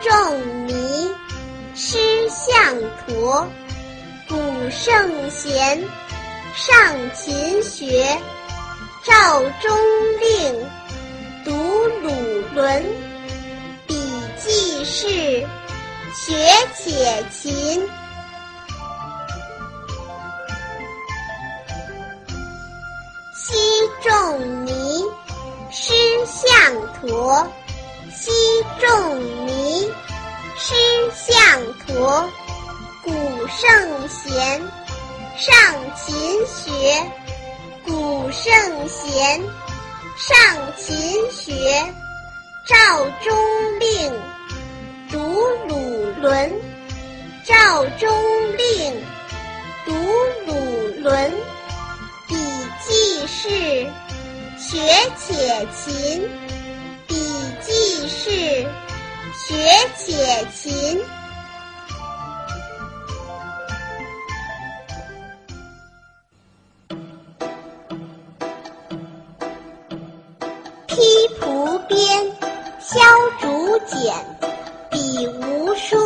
仲尼，师向陀。古圣贤，上勤学。赵中令，读鲁伦。笔记事，学且勤。西仲尼，师向陀。西仲尼，师向陀。古圣贤，上勤学。古圣贤，上勤学。赵中令，读鲁伦。赵中令，读鲁伦。笔记事，学且勤。学且勤。披蒲鞭，削竹简，笔无书，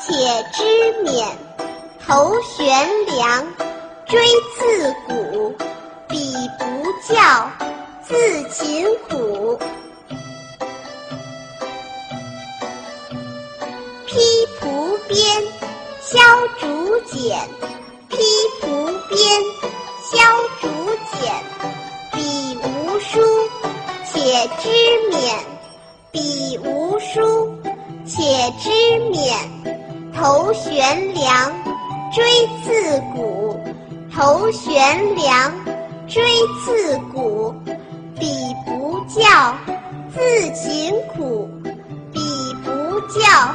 且知勉。头悬梁，锥刺股，彼不教，自勤苦。披蒲鞭，削竹简，披蒲鞭，削竹简，笔无书，且知勉。笔无书，且知勉。头悬梁，锥刺股，头悬梁，锥刺股，彼不教，自勤苦。彼不教，